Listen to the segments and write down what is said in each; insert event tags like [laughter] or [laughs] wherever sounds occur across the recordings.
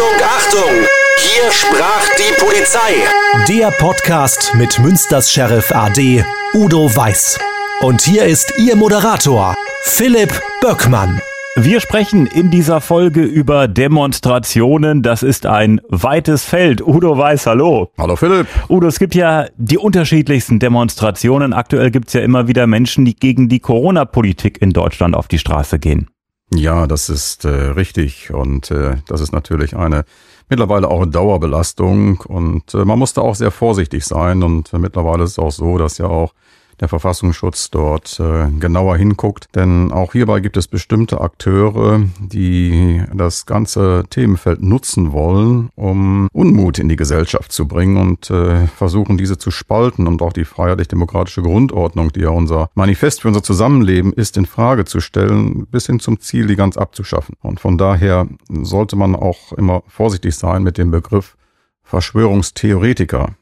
Achtung, Achtung! Hier sprach die Polizei. Der Podcast mit Münsters Sheriff AD Udo Weiß. Und hier ist Ihr Moderator, Philipp Böckmann. Wir sprechen in dieser Folge über Demonstrationen. Das ist ein weites Feld. Udo Weiß, hallo. Hallo Philipp. Udo, es gibt ja die unterschiedlichsten Demonstrationen. Aktuell gibt es ja immer wieder Menschen, die gegen die Corona-Politik in Deutschland auf die Straße gehen. Ja, das ist äh, richtig und äh, das ist natürlich eine mittlerweile auch Dauerbelastung und äh, man muss da auch sehr vorsichtig sein und mittlerweile ist es auch so, dass ja auch der Verfassungsschutz dort äh, genauer hinguckt. Denn auch hierbei gibt es bestimmte Akteure, die das ganze Themenfeld nutzen wollen, um Unmut in die Gesellschaft zu bringen und äh, versuchen, diese zu spalten und auch die freiheitlich-demokratische Grundordnung, die ja unser Manifest für unser Zusammenleben ist, in Frage zu stellen, bis hin zum Ziel, die ganz abzuschaffen. Und von daher sollte man auch immer vorsichtig sein mit dem Begriff Verschwörungstheoretiker.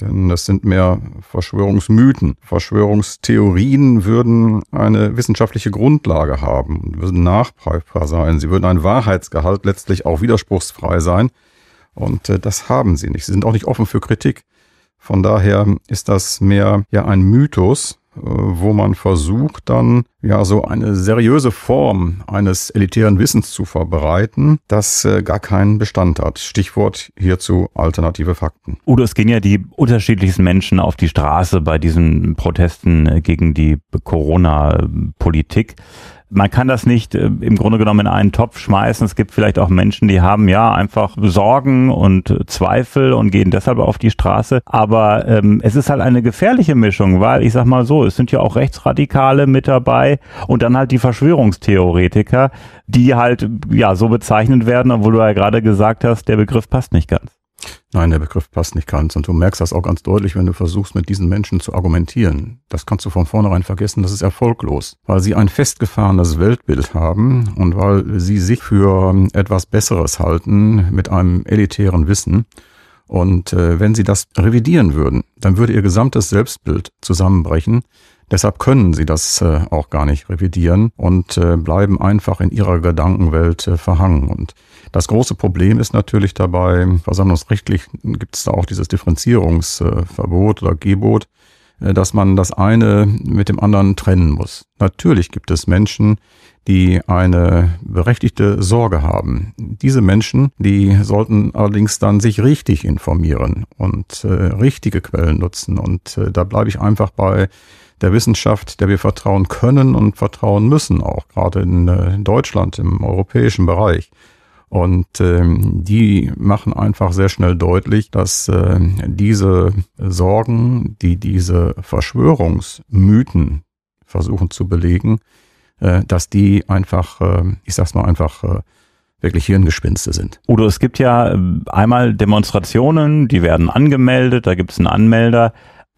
Denn das sind mehr Verschwörungsmythen. Verschwörungstheorien würden eine wissenschaftliche Grundlage haben, würden nachprüfbar sein. Sie würden ein Wahrheitsgehalt letztlich auch widerspruchsfrei sein. Und äh, das haben sie nicht. Sie sind auch nicht offen für Kritik. Von daher ist das mehr ja ein Mythos, wo man versucht dann ja so eine seriöse Form eines elitären Wissens zu verbreiten, das äh, gar keinen Bestand hat. Stichwort hierzu alternative Fakten. Udo, es gehen ja die unterschiedlichsten Menschen auf die Straße bei diesen Protesten äh, gegen die Corona-Politik man kann das nicht äh, im Grunde genommen in einen Topf schmeißen. Es gibt vielleicht auch Menschen, die haben ja einfach Sorgen und Zweifel und gehen deshalb auf die Straße. Aber ähm, es ist halt eine gefährliche Mischung, weil ich sag mal so, es sind ja auch Rechtsradikale mit dabei und dann halt die Verschwörungstheoretiker, die halt ja so bezeichnet werden, obwohl du ja gerade gesagt hast, der Begriff passt nicht ganz. Nein, der Begriff passt nicht ganz. Und du merkst das auch ganz deutlich, wenn du versuchst, mit diesen Menschen zu argumentieren. Das kannst du von vornherein vergessen, das ist erfolglos. Weil sie ein festgefahrenes Weltbild haben und weil sie sich für etwas Besseres halten mit einem elitären Wissen. Und äh, wenn sie das revidieren würden, dann würde ihr gesamtes Selbstbild zusammenbrechen. Deshalb können sie das äh, auch gar nicht revidieren und äh, bleiben einfach in ihrer Gedankenwelt äh, verhangen. Und das große Problem ist natürlich dabei, versammlungsrechtlich gibt es da auch dieses Differenzierungsverbot oder Gebot, äh, dass man das eine mit dem anderen trennen muss. Natürlich gibt es Menschen, die eine berechtigte Sorge haben. Diese Menschen, die sollten allerdings dann sich richtig informieren und äh, richtige Quellen nutzen. Und äh, da bleibe ich einfach bei der Wissenschaft, der wir vertrauen können und vertrauen müssen, auch gerade in, äh, in Deutschland, im europäischen Bereich. Und ähm, die machen einfach sehr schnell deutlich, dass äh, diese Sorgen, die diese Verschwörungsmythen versuchen zu belegen, äh, dass die einfach, äh, ich sag's mal einfach, äh, wirklich Hirngespinste sind. Udo, es gibt ja äh, einmal Demonstrationen, die werden angemeldet, da gibt es einen Anmelder.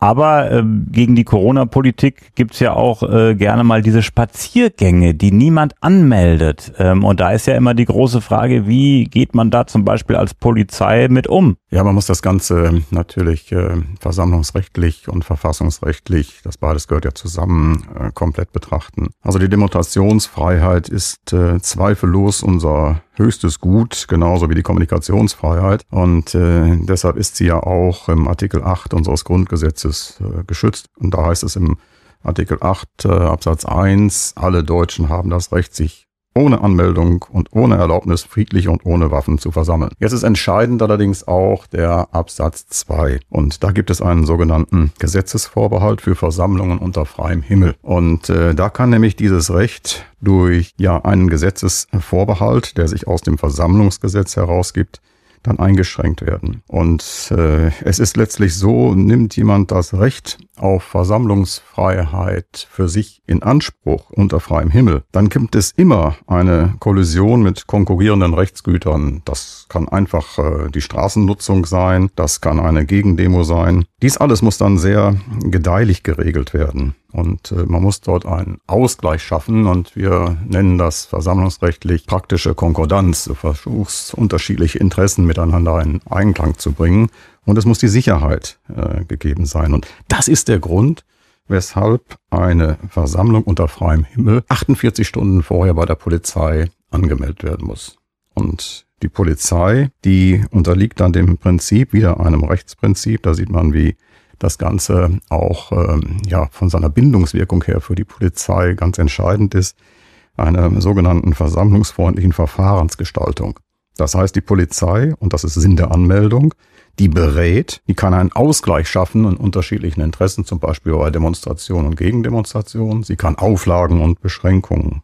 Aber äh, gegen die Corona-Politik gibt's ja auch äh, gerne mal diese Spaziergänge, die niemand anmeldet. Ähm, und da ist ja immer die große Frage, wie geht man da zum Beispiel als Polizei mit um? Ja, man muss das Ganze natürlich äh, versammlungsrechtlich und verfassungsrechtlich, das beides gehört ja zusammen, äh, komplett betrachten. Also die Demonstrationsfreiheit ist äh, zweifellos unser höchstes Gut, genauso wie die Kommunikationsfreiheit. Und äh, deshalb ist sie ja auch im Artikel 8 unseres Grundgesetzes äh, geschützt. Und da heißt es im Artikel 8 äh, Absatz 1, alle Deutschen haben das Recht, sich ohne Anmeldung und ohne Erlaubnis friedlich und ohne Waffen zu versammeln. Jetzt ist entscheidend allerdings auch der Absatz 2. Und da gibt es einen sogenannten Gesetzesvorbehalt für Versammlungen unter freiem Himmel. Und äh, da kann nämlich dieses Recht durch ja einen Gesetzesvorbehalt, der sich aus dem Versammlungsgesetz herausgibt, dann eingeschränkt werden. Und äh, es ist letztlich so, nimmt jemand das Recht auf Versammlungsfreiheit für sich in Anspruch unter freiem Himmel, dann gibt es immer eine Kollision mit konkurrierenden Rechtsgütern. Das kann einfach äh, die Straßennutzung sein, das kann eine Gegendemo sein. Dies alles muss dann sehr gedeihlich geregelt werden. Und äh, man muss dort einen Ausgleich schaffen und wir nennen das versammlungsrechtlich praktische Konkordanz. Du versuchst unterschiedliche Interessen miteinander in Einklang zu bringen und es muss die Sicherheit äh, gegeben sein. Und das ist der Grund, weshalb eine Versammlung unter freiem Himmel 48 Stunden vorher bei der Polizei angemeldet werden muss. Und die Polizei, die unterliegt dann dem Prinzip, wieder einem Rechtsprinzip. Da sieht man, wie das Ganze auch ähm, ja, von seiner Bindungswirkung her für die Polizei ganz entscheidend ist, einer sogenannten versammlungsfreundlichen Verfahrensgestaltung. Das heißt, die Polizei, und das ist Sinn der Anmeldung, die berät, die kann einen Ausgleich schaffen in unterschiedlichen Interessen, zum Beispiel bei Demonstrationen und Gegendemonstrationen. Sie kann Auflagen und Beschränkungen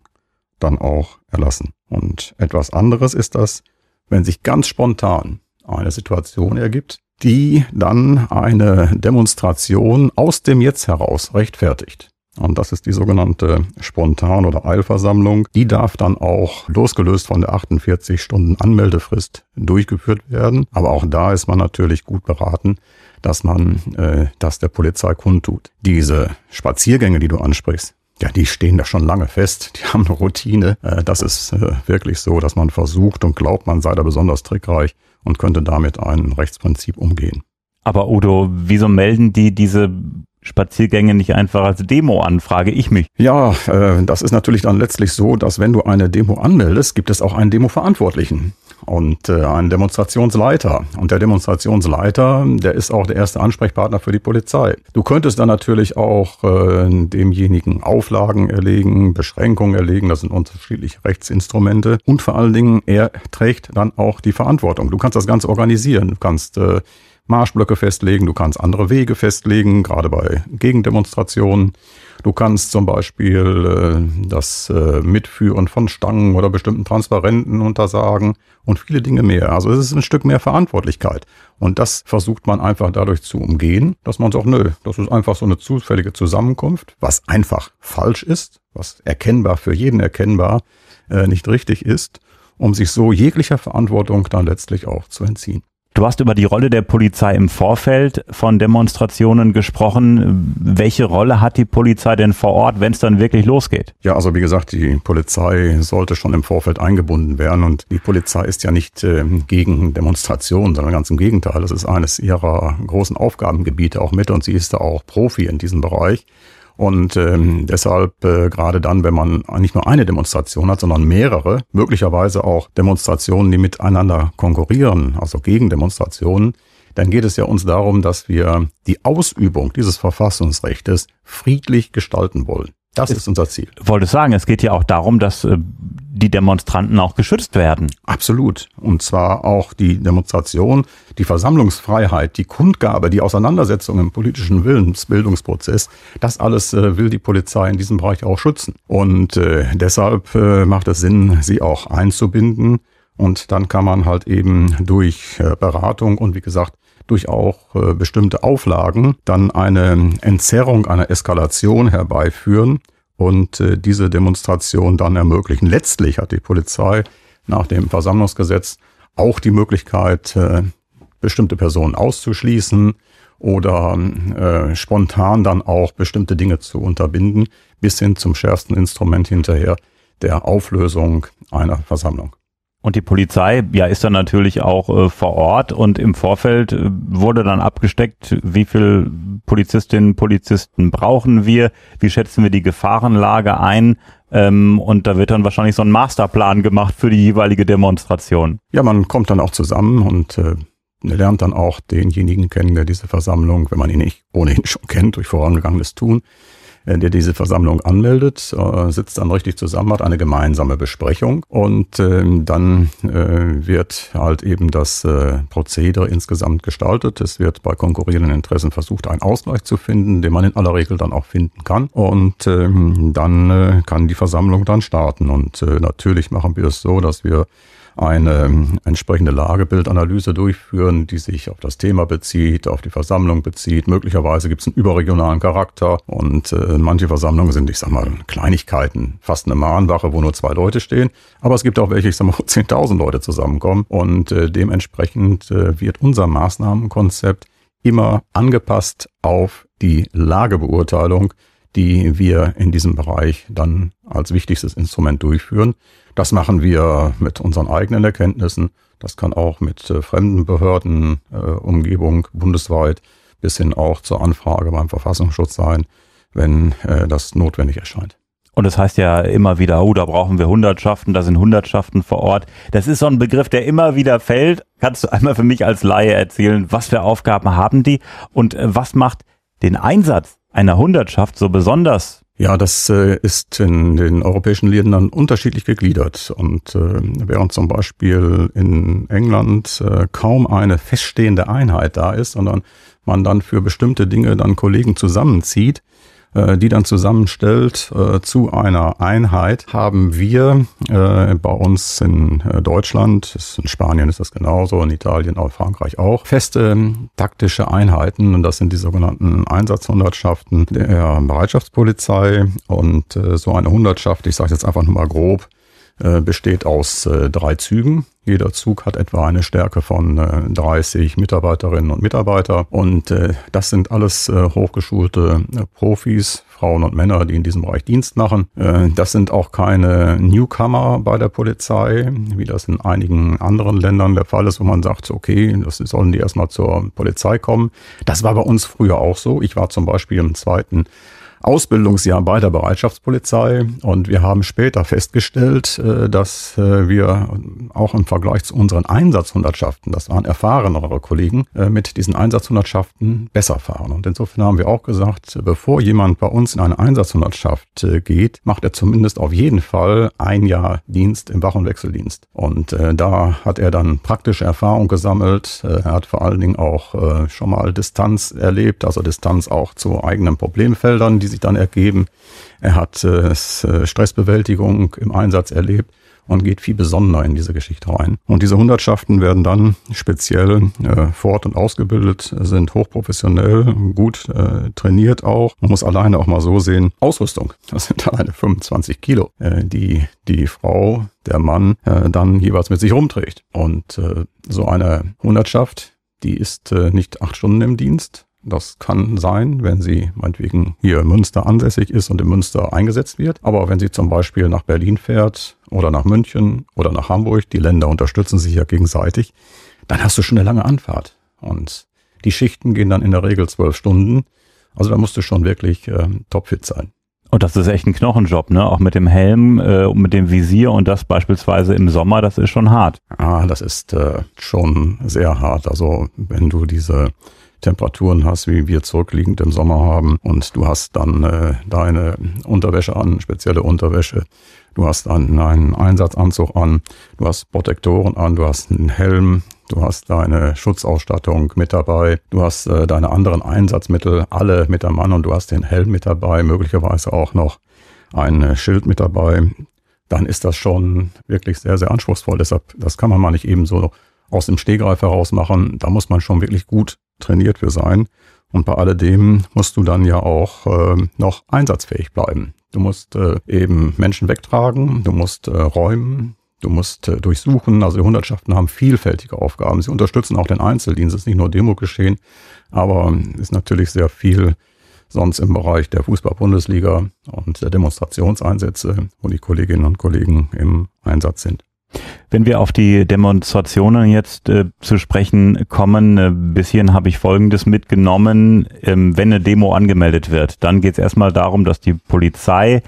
dann auch erlassen. Und etwas anderes ist das, wenn sich ganz spontan eine Situation ergibt, die dann eine Demonstration aus dem Jetzt heraus rechtfertigt. Und das ist die sogenannte Spontan- oder Eilversammlung. Die darf dann auch losgelöst von der 48 Stunden Anmeldefrist durchgeführt werden. Aber auch da ist man natürlich gut beraten, dass man äh, das der Polizei kundtut. Diese Spaziergänge, die du ansprichst, ja, die stehen da schon lange fest. Die [laughs] haben eine Routine. Äh, das ist äh, wirklich so, dass man versucht und glaubt, man sei da besonders trickreich und könnte damit ein Rechtsprinzip umgehen. Aber Udo, wieso melden die diese Spaziergänge nicht einfach als Demo an, frage ich mich. Ja, äh, das ist natürlich dann letztlich so, dass wenn du eine Demo anmeldest, gibt es auch einen Demo-Verantwortlichen und äh, einen Demonstrationsleiter. Und der Demonstrationsleiter, der ist auch der erste Ansprechpartner für die Polizei. Du könntest dann natürlich auch äh, demjenigen Auflagen erlegen, Beschränkungen erlegen, das sind unterschiedliche Rechtsinstrumente. Und vor allen Dingen, er trägt dann auch die Verantwortung. Du kannst das Ganze organisieren. Du kannst äh, Marschblöcke festlegen, du kannst andere Wege festlegen, gerade bei Gegendemonstrationen. Du kannst zum Beispiel äh, das äh, Mitführen von Stangen oder bestimmten Transparenten untersagen und viele Dinge mehr. Also es ist ein Stück mehr Verantwortlichkeit. Und das versucht man einfach dadurch zu umgehen, dass man sagt, nö, das ist einfach so eine zufällige Zusammenkunft, was einfach falsch ist, was erkennbar für jeden erkennbar äh, nicht richtig ist, um sich so jeglicher Verantwortung dann letztlich auch zu entziehen. Du hast über die Rolle der Polizei im Vorfeld von Demonstrationen gesprochen. Welche Rolle hat die Polizei denn vor Ort, wenn es dann wirklich losgeht? Ja, also wie gesagt, die Polizei sollte schon im Vorfeld eingebunden werden und die Polizei ist ja nicht äh, gegen Demonstrationen, sondern ganz im Gegenteil. Das ist eines ihrer großen Aufgabengebiete auch mit und sie ist da auch Profi in diesem Bereich. Und ähm, deshalb, äh, gerade dann, wenn man nicht nur eine Demonstration hat, sondern mehrere, möglicherweise auch Demonstrationen, die miteinander konkurrieren, also Gegendemonstrationen, dann geht es ja uns darum, dass wir die Ausübung dieses Verfassungsrechtes friedlich gestalten wollen. Das ist unser Ziel. Wollte sagen, es geht ja auch darum, dass äh, die Demonstranten auch geschützt werden. Absolut. Und zwar auch die Demonstration, die Versammlungsfreiheit, die Kundgabe, die Auseinandersetzung im politischen Willensbildungsprozess, das alles äh, will die Polizei in diesem Bereich auch schützen. Und äh, deshalb äh, macht es Sinn, sie auch einzubinden. Und dann kann man halt eben durch äh, Beratung und wie gesagt, durch auch äh, bestimmte Auflagen dann eine Entzerrung einer Eskalation herbeiführen und äh, diese Demonstration dann ermöglichen. Letztlich hat die Polizei nach dem Versammlungsgesetz auch die Möglichkeit, äh, bestimmte Personen auszuschließen oder äh, spontan dann auch bestimmte Dinge zu unterbinden, bis hin zum schärfsten Instrument hinterher der Auflösung einer Versammlung. Und die Polizei, ja, ist dann natürlich auch äh, vor Ort und im Vorfeld äh, wurde dann abgesteckt, wie viel Polizistinnen, Polizisten brauchen wir, wie schätzen wir die Gefahrenlage ein, ähm, und da wird dann wahrscheinlich so ein Masterplan gemacht für die jeweilige Demonstration. Ja, man kommt dann auch zusammen und äh, lernt dann auch denjenigen kennen, der diese Versammlung, wenn man ihn nicht ohnehin schon kennt, durch vorangegangenes Tun, der diese Versammlung anmeldet, äh, sitzt dann richtig zusammen, hat eine gemeinsame Besprechung und ähm, dann äh, wird halt eben das Prozedere insgesamt gestaltet. Es wird bei konkurrierenden Interessen versucht, einen Ausgleich zu finden, den man in aller Regel dann auch finden kann. Und ähm, dann kann die Versammlung dann starten. Und natürlich machen wir es so, dass wir eine ähm, entsprechende Lagebildanalyse durchführen, die sich auf das Thema bezieht, auf die Versammlung bezieht. Möglicherweise gibt es einen überregionalen Charakter und äh, manche Versammlungen sind, ich sag mal, Kleinigkeiten, fast eine Mahnwache, wo nur zwei Leute stehen. Aber es gibt auch welche, ich sag mal, wo [laughs] 10.000 Leute zusammenkommen und äh, dementsprechend äh, wird unser Maßnahmenkonzept immer angepasst auf die Lagebeurteilung, die wir in diesem Bereich dann als wichtigstes Instrument durchführen. Das machen wir mit unseren eigenen Erkenntnissen. Das kann auch mit äh, fremden Behörden, äh, Umgebung bundesweit bis hin auch zur Anfrage beim Verfassungsschutz sein, wenn äh, das notwendig erscheint. Und das heißt ja immer wieder, oh, da brauchen wir Hundertschaften, da sind Hundertschaften vor Ort. Das ist so ein Begriff, der immer wieder fällt. Kannst du einmal für mich als Laie erzählen, was für Aufgaben haben die und äh, was macht den Einsatz einer Hundertschaft so besonders ja, das äh, ist in den europäischen Ländern unterschiedlich gegliedert. Und äh, während zum Beispiel in England äh, kaum eine feststehende Einheit da ist, sondern man dann für bestimmte Dinge dann Kollegen zusammenzieht, die dann zusammenstellt äh, zu einer Einheit, haben wir äh, bei uns in Deutschland, in Spanien ist das genauso, in Italien, auch Frankreich auch, feste taktische Einheiten. Und das sind die sogenannten Einsatzhundertschaften der Bereitschaftspolizei. Und so eine Hundertschaft, ich sage jetzt einfach nur mal grob, äh, besteht aus äh, drei Zügen. Jeder Zug hat etwa eine Stärke von 30 äh, Mitarbeiterinnen und Mitarbeiter. Und das sind alles hochgeschulte Profis, Frauen und Männer, die in diesem Bereich Dienst machen. Das sind auch keine Newcomer bei der Polizei, wie das in einigen anderen Ländern der Fall ist, wo man sagt, okay, das sollen die erstmal zur Polizei kommen. Das war bei uns früher auch so. Ich war zum Beispiel im zweiten Ausbildungsjahr bei der Bereitschaftspolizei und wir haben später festgestellt, äh, dass äh, wir auch im Vergleich zu unseren Einsatzhundertschaften, das waren erfahrenere Kollegen, äh, mit diesen Einsatzhundertschaften besser fahren. Und insofern haben wir auch gesagt, bevor jemand bei uns in eine Einsatzhundertschaft geht, macht er zumindest auf jeden Fall ein Jahr Dienst im Wach- und Wechseldienst. Und da hat er dann praktische Erfahrung gesammelt. Er hat vor allen Dingen auch schon mal Distanz erlebt, also Distanz auch zu eigenen Problemfeldern, die sich dann ergeben. Er hat äh, äh, Stressbewältigung im Einsatz erlebt und geht viel besonderer in diese Geschichte rein. Und diese Hundertschaften werden dann speziell äh, fort- und ausgebildet, sind hochprofessionell, gut äh, trainiert auch. Man muss alleine auch mal so sehen, Ausrüstung, das sind [laughs] alleine 25 Kilo, äh, die die Frau, der Mann äh, dann jeweils mit sich rumträgt. Und äh, so eine Hundertschaft, die ist äh, nicht acht Stunden im Dienst, das kann sein, wenn sie meinetwegen hier in Münster ansässig ist und in Münster eingesetzt wird. Aber wenn sie zum Beispiel nach Berlin fährt oder nach München oder nach Hamburg, die Länder unterstützen sich ja gegenseitig, dann hast du schon eine lange Anfahrt. Und die Schichten gehen dann in der Regel zwölf Stunden. Also da musst du schon wirklich äh, topfit sein. Und das ist echt ein Knochenjob, ne? Auch mit dem Helm äh, und mit dem Visier und das beispielsweise im Sommer, das ist schon hart. Ah, das ist äh, schon sehr hart. Also wenn du diese Temperaturen hast, wie wir zurückliegend im Sommer haben. Und du hast dann äh, deine Unterwäsche an, spezielle Unterwäsche. Du hast dann einen Einsatzanzug an, du hast Protektoren an, du hast einen Helm, du hast deine Schutzausstattung mit dabei, du hast äh, deine anderen Einsatzmittel alle mit am Mann und du hast den Helm mit dabei, möglicherweise auch noch ein Schild mit dabei. Dann ist das schon wirklich sehr, sehr anspruchsvoll. Deshalb, das kann man mal nicht eben so aus dem Stehgreif heraus machen. Da muss man schon wirklich gut trainiert für sein. Und bei alledem musst du dann ja auch äh, noch einsatzfähig bleiben. Du musst äh, eben Menschen wegtragen, du musst äh, räumen, du musst äh, durchsuchen. Also die Hundertschaften haben vielfältige Aufgaben. Sie unterstützen auch den Einzeldienst. Es ist nicht nur Demo geschehen, aber ist natürlich sehr viel sonst im Bereich der Fußball-Bundesliga und der Demonstrationseinsätze, wo die Kolleginnen und Kollegen im Einsatz sind. Wenn wir auf die Demonstrationen jetzt äh, zu sprechen kommen, äh, bis hierhin habe ich Folgendes mitgenommen. Ähm, wenn eine Demo angemeldet wird, dann geht es erstmal darum, dass die Polizei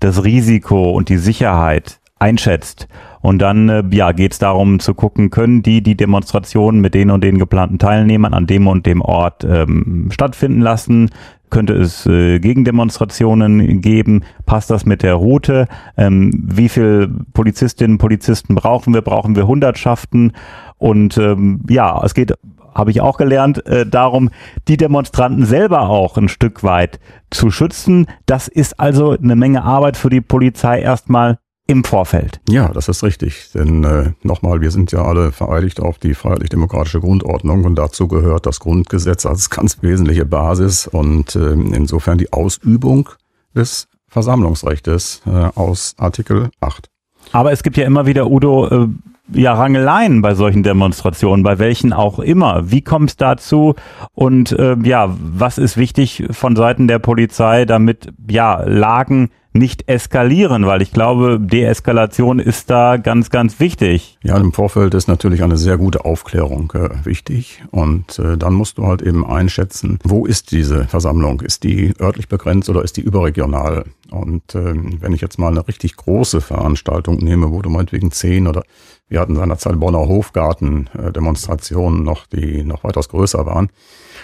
das Risiko und die Sicherheit einschätzt. Und dann äh, ja, geht es darum zu gucken, können die die Demonstrationen mit den und den geplanten Teilnehmern an dem und dem Ort ähm, stattfinden lassen? Könnte es äh, Gegendemonstrationen geben? Passt das mit der Route? Ähm, wie viel Polizistinnen und Polizisten brauchen wir? Brauchen wir Hundertschaften? Und ähm, ja, es geht habe ich auch gelernt, äh, darum, die Demonstranten selber auch ein Stück weit zu schützen. Das ist also eine Menge Arbeit für die Polizei erstmal im Vorfeld. Ja, das ist richtig. Denn äh, nochmal, wir sind ja alle vereidigt auf die freiheitlich-demokratische Grundordnung und dazu gehört das Grundgesetz als ganz wesentliche Basis und äh, insofern die Ausübung des Versammlungsrechtes äh, aus Artikel 8. Aber es gibt ja immer wieder, Udo, äh, ja, Rangeleien bei solchen Demonstrationen, bei welchen auch immer. Wie kommt es dazu? Und äh, ja, was ist wichtig von Seiten der Polizei, damit ja Lagen nicht eskalieren, weil ich glaube, Deeskalation ist da ganz, ganz wichtig. Ja, im Vorfeld ist natürlich eine sehr gute Aufklärung äh, wichtig und äh, dann musst du halt eben einschätzen, wo ist diese Versammlung? Ist die örtlich begrenzt oder ist die überregional? Und äh, wenn ich jetzt mal eine richtig große Veranstaltung nehme, wo du meinetwegen zehn oder wir hatten seinerzeit Bonner Hofgarten-Demonstrationen äh, noch, die noch weitaus größer waren,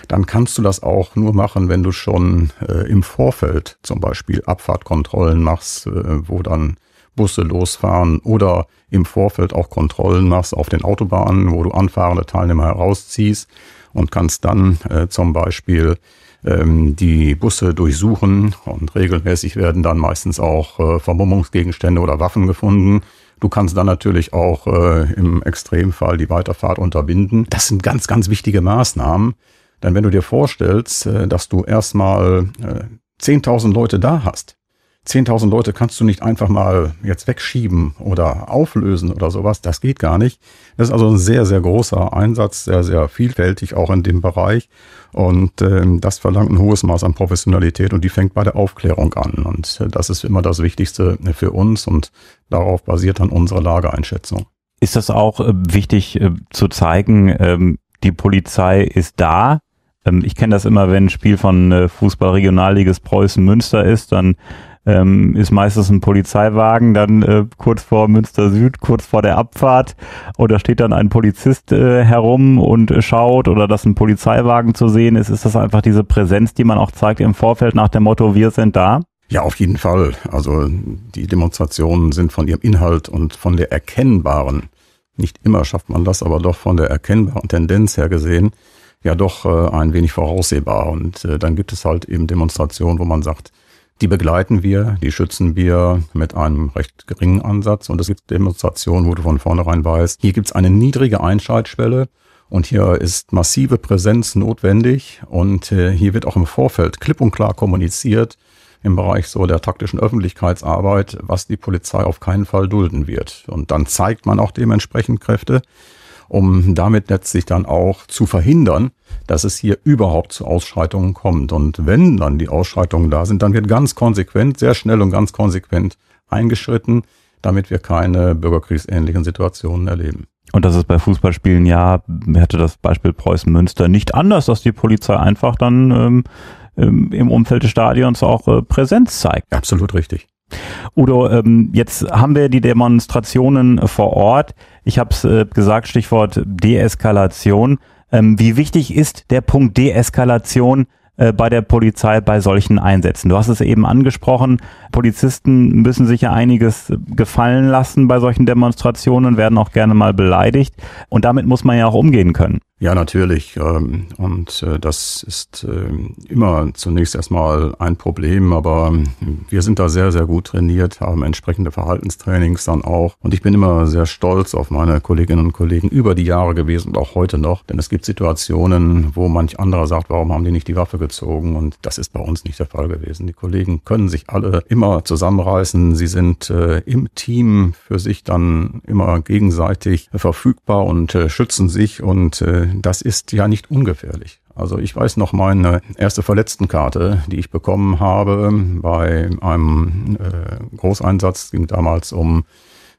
dann kannst du das auch nur machen, wenn du schon äh, im Vorfeld zum Beispiel Abfahrtkontrollen machst, äh, wo dann Busse losfahren oder im Vorfeld auch Kontrollen machst auf den Autobahnen, wo du anfahrende Teilnehmer herausziehst und kannst dann äh, zum Beispiel ähm, die Busse durchsuchen und regelmäßig werden dann meistens auch äh, Vermummungsgegenstände oder Waffen gefunden. Du kannst dann natürlich auch äh, im Extremfall die Weiterfahrt unterbinden. Das sind ganz, ganz wichtige Maßnahmen, denn wenn du dir vorstellst, äh, dass du erstmal äh, 10.000 Leute da hast, 10.000 Leute kannst du nicht einfach mal jetzt wegschieben oder auflösen oder sowas. Das geht gar nicht. Das ist also ein sehr, sehr großer Einsatz, sehr, sehr vielfältig auch in dem Bereich. Und ähm, das verlangt ein hohes Maß an Professionalität und die fängt bei der Aufklärung an. Und äh, das ist immer das Wichtigste für uns und darauf basiert dann unsere Lageeinschätzung. Ist das auch äh, wichtig äh, zu zeigen, ähm, die Polizei ist da, ähm, ich kenne das immer, wenn ein Spiel von äh, Fußball-Regionalliges Preußen-Münster ist, dann ähm, ist meistens ein Polizeiwagen dann äh, kurz vor Münster Süd, kurz vor der Abfahrt oder steht dann ein Polizist äh, herum und äh, schaut oder dass ein Polizeiwagen zu sehen ist, ist das einfach diese Präsenz, die man auch zeigt im Vorfeld nach dem Motto, wir sind da? Ja, auf jeden Fall. Also die Demonstrationen sind von ihrem Inhalt und von der erkennbaren, nicht immer schafft man das, aber doch von der erkennbaren Tendenz her gesehen, ja doch äh, ein wenig voraussehbar. Und äh, dann gibt es halt eben Demonstrationen, wo man sagt, die begleiten wir, die schützen wir mit einem recht geringen Ansatz. Und es gibt Demonstrationen, wo du von vornherein weißt, hier gibt es eine niedrige Einschaltschwelle und hier ist massive Präsenz notwendig. Und äh, hier wird auch im Vorfeld klipp und klar kommuniziert, im Bereich so der taktischen Öffentlichkeitsarbeit, was die Polizei auf keinen Fall dulden wird. Und dann zeigt man auch dementsprechend Kräfte um damit letztlich dann auch zu verhindern, dass es hier überhaupt zu Ausschreitungen kommt. Und wenn dann die Ausschreitungen da sind, dann wird ganz konsequent, sehr schnell und ganz konsequent eingeschritten, damit wir keine bürgerkriegsähnlichen Situationen erleben. Und das ist bei Fußballspielen ja, hätte das Beispiel Preußen Münster nicht anders, dass die Polizei einfach dann ähm, ähm im Umfeld des Stadions auch äh, Präsenz zeigt. Absolut richtig. Udo, ähm, jetzt haben wir die Demonstrationen vor Ort. Ich habe es äh, gesagt, Stichwort Deeskalation. Ähm, wie wichtig ist der Punkt Deeskalation äh, bei der Polizei bei solchen Einsätzen? Du hast es eben angesprochen, Polizisten müssen sich ja einiges gefallen lassen bei solchen Demonstrationen, werden auch gerne mal beleidigt. Und damit muss man ja auch umgehen können. Ja, natürlich. Ähm, und äh, das ist ähm, immer zunächst erstmal ein Problem, aber ähm, wir sind da sehr, sehr gut trainiert, haben entsprechende Verhaltenstrainings dann auch. Und ich bin immer sehr stolz auf meine Kolleginnen und Kollegen über die Jahre gewesen und auch heute noch. Denn es gibt Situationen, wo manch anderer sagt, warum haben die nicht die Waffe gezogen? Und das ist bei uns nicht der Fall gewesen. Die Kollegen können sich alle immer zusammenreißen. Sie sind äh, im Team für sich dann immer gegenseitig verfügbar und äh, schützen sich und das ist ja nicht ungefährlich. Also ich weiß noch meine erste Verletztenkarte, die ich bekommen habe bei einem äh, Großeinsatz, ging damals um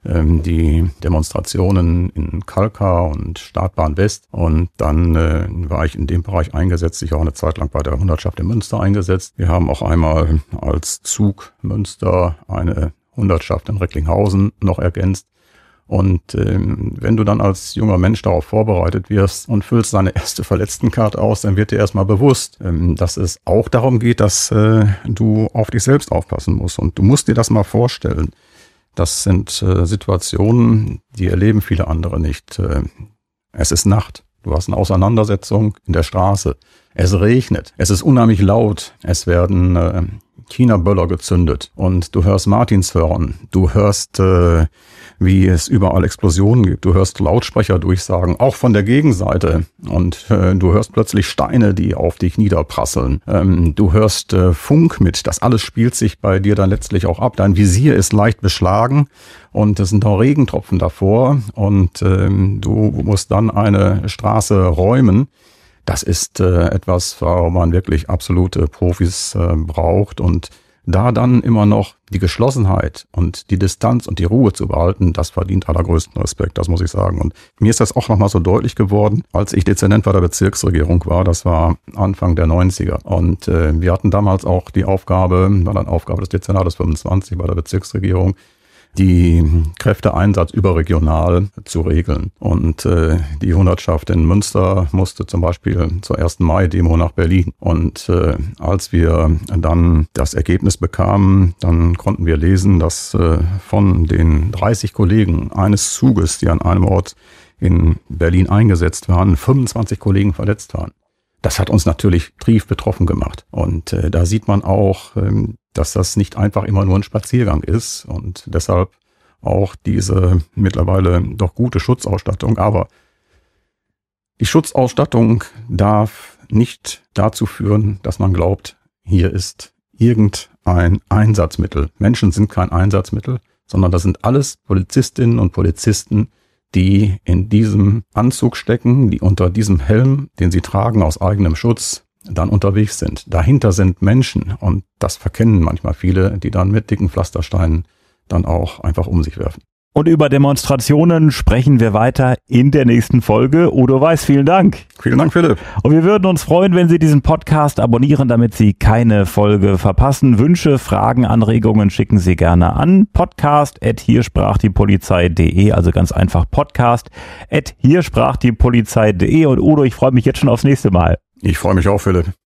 ähm, die Demonstrationen in Kalkar und Startbahn West. Und dann äh, war ich in dem Bereich eingesetzt. Ich war eine Zeit lang bei der Hundertschaft in Münster eingesetzt. Wir haben auch einmal als Zug Münster eine Hundertschaft in Recklinghausen noch ergänzt. Und ähm, wenn du dann als junger Mensch darauf vorbereitet wirst und füllst deine erste Verletztenkarte aus, dann wird dir erstmal bewusst, ähm, dass es auch darum geht, dass äh, du auf dich selbst aufpassen musst. Und du musst dir das mal vorstellen. Das sind äh, Situationen, die erleben viele andere nicht. Äh, es ist Nacht. Du hast eine Auseinandersetzung in der Straße. Es regnet. Es ist unheimlich laut. Es werden äh, China-Böller gezündet. Und du hörst Martinshörn. Du hörst äh, wie es überall Explosionen gibt. Du hörst Lautsprecher durchsagen, auch von der Gegenseite. Und äh, du hörst plötzlich Steine, die auf dich niederprasseln. Ähm, du hörst äh, Funk mit. Das alles spielt sich bei dir dann letztlich auch ab. Dein Visier ist leicht beschlagen und es sind auch Regentropfen davor. Und ähm, du musst dann eine Straße räumen. Das ist äh, etwas, warum man wirklich absolute Profis äh, braucht und da dann immer noch die Geschlossenheit und die Distanz und die Ruhe zu behalten, das verdient allergrößten Respekt, das muss ich sagen. Und mir ist das auch nochmal so deutlich geworden, als ich Dezernent bei der Bezirksregierung war, das war Anfang der 90er. Und äh, wir hatten damals auch die Aufgabe, war dann Aufgabe des Dezernates 25 bei der Bezirksregierung, die Kräfteeinsatz überregional zu regeln. Und äh, die Hundertschaft in Münster musste zum Beispiel zur 1. Mai-Demo nach Berlin. Und äh, als wir dann das Ergebnis bekamen, dann konnten wir lesen, dass äh, von den 30 Kollegen eines Zuges, die an einem Ort in Berlin eingesetzt waren, 25 Kollegen verletzt waren. Das hat uns natürlich trief betroffen gemacht. Und äh, da sieht man auch, ähm, dass das nicht einfach immer nur ein Spaziergang ist und deshalb auch diese mittlerweile doch gute Schutzausstattung. Aber die Schutzausstattung darf nicht dazu führen, dass man glaubt, hier ist irgendein Einsatzmittel. Menschen sind kein Einsatzmittel, sondern das sind alles Polizistinnen und Polizisten, die in diesem Anzug stecken, die unter diesem Helm, den sie tragen aus eigenem Schutz, dann unterwegs sind. Dahinter sind Menschen und das verkennen manchmal viele, die dann mit dicken Pflastersteinen dann auch einfach um sich werfen. Und über Demonstrationen sprechen wir weiter in der nächsten Folge. Udo Weiß, vielen Dank. Vielen Dank, Philipp. Und wir würden uns freuen, wenn Sie diesen Podcast abonnieren, damit Sie keine Folge verpassen. Wünsche, Fragen, Anregungen schicken Sie gerne an podcast at hier sprach die Polizei.de, also ganz einfach podcast at hier sprach die Polizei.de. Und Udo, ich freue mich jetzt schon aufs nächste Mal. Ich freue mich auch, Philipp.